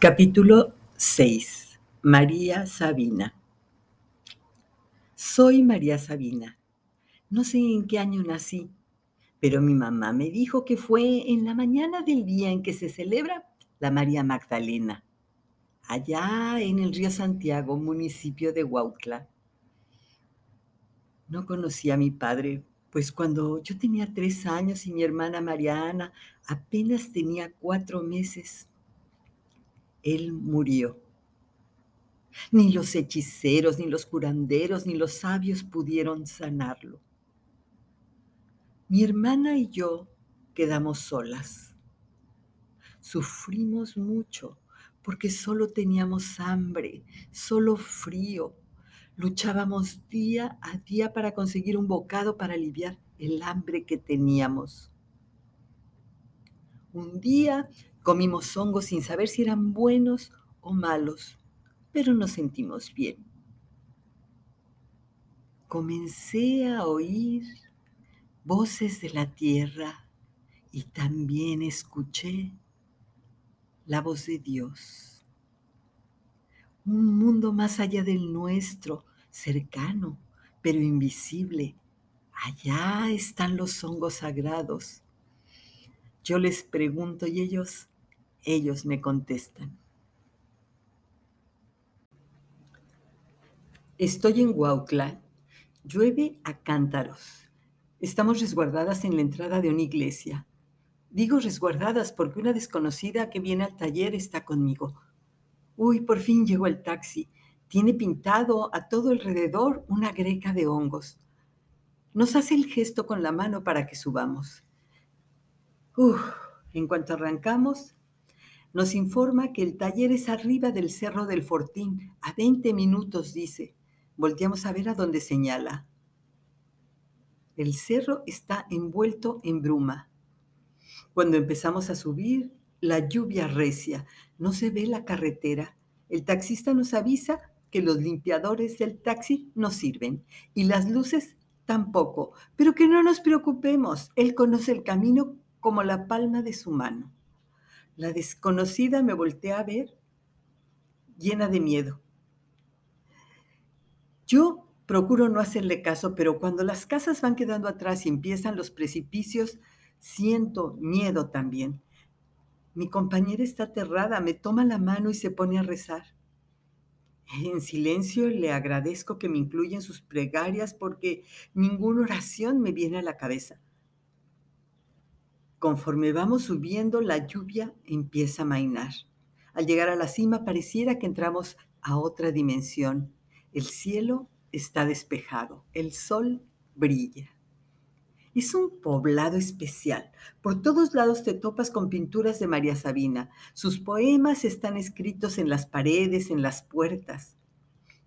Capítulo 6. María Sabina. Soy María Sabina. No sé en qué año nací, pero mi mamá me dijo que fue en la mañana del día en que se celebra la María Magdalena, allá en el río Santiago, municipio de Huautla. No conocí a mi padre, pues cuando yo tenía tres años y mi hermana Mariana apenas tenía cuatro meses, él murió. Ni los hechiceros, ni los curanderos, ni los sabios pudieron sanarlo. Mi hermana y yo quedamos solas. Sufrimos mucho porque solo teníamos hambre, solo frío. Luchábamos día a día para conseguir un bocado para aliviar el hambre que teníamos. Un día Comimos hongos sin saber si eran buenos o malos, pero nos sentimos bien. Comencé a oír voces de la tierra y también escuché la voz de Dios. Un mundo más allá del nuestro, cercano, pero invisible. Allá están los hongos sagrados. Yo les pregunto y ellos ellos me contestan. Estoy en Huautla. Llueve a cántaros. Estamos resguardadas en la entrada de una iglesia. Digo resguardadas porque una desconocida que viene al taller está conmigo. Uy, por fin llegó el taxi. Tiene pintado a todo alrededor una greca de hongos. Nos hace el gesto con la mano para que subamos. Uf, en cuanto arrancamos, nos informa que el taller es arriba del Cerro del Fortín, a 20 minutos, dice. Volteamos a ver a dónde señala. El cerro está envuelto en bruma. Cuando empezamos a subir, la lluvia recia, no se ve la carretera. El taxista nos avisa que los limpiadores del taxi no sirven y las luces tampoco, pero que no nos preocupemos, él conoce el camino como la palma de su mano. La desconocida me voltea a ver llena de miedo. Yo procuro no hacerle caso, pero cuando las casas van quedando atrás y empiezan los precipicios, siento miedo también. Mi compañera está aterrada, me toma la mano y se pone a rezar. En silencio le agradezco que me incluya en sus plegarias porque ninguna oración me viene a la cabeza. Conforme vamos subiendo, la lluvia empieza a mainar. Al llegar a la cima pareciera que entramos a otra dimensión. El cielo está despejado, el sol brilla. Es un poblado especial. Por todos lados te topas con pinturas de María Sabina. Sus poemas están escritos en las paredes, en las puertas.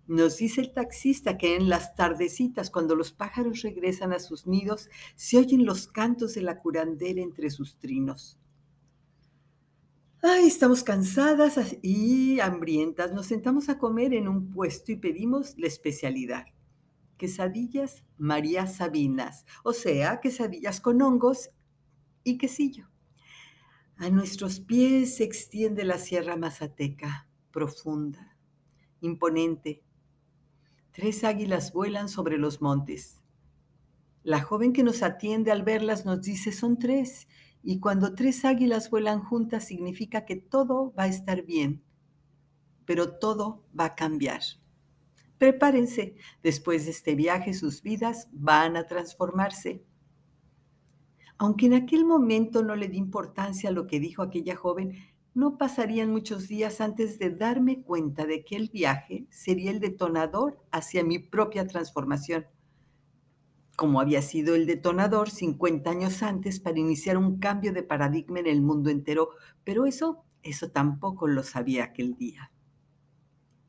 Nos dice el taxista que en las tardecitas, cuando los pájaros regresan a sus nidos, se oyen los cantos de la curandera entre sus trinos. Ay, estamos cansadas y hambrientas. Nos sentamos a comer en un puesto y pedimos la especialidad. Quesadillas María Sabinas, o sea, quesadillas con hongos y quesillo. A nuestros pies se extiende la Sierra Mazateca, profunda, imponente, Tres águilas vuelan sobre los montes. La joven que nos atiende al verlas nos dice son tres, y cuando tres águilas vuelan juntas significa que todo va a estar bien, pero todo va a cambiar. Prepárense, después de este viaje sus vidas van a transformarse. Aunque en aquel momento no le di importancia a lo que dijo aquella joven, no pasarían muchos días antes de darme cuenta de que el viaje sería el detonador hacia mi propia transformación, como había sido el detonador 50 años antes para iniciar un cambio de paradigma en el mundo entero, pero eso, eso tampoco lo sabía aquel día.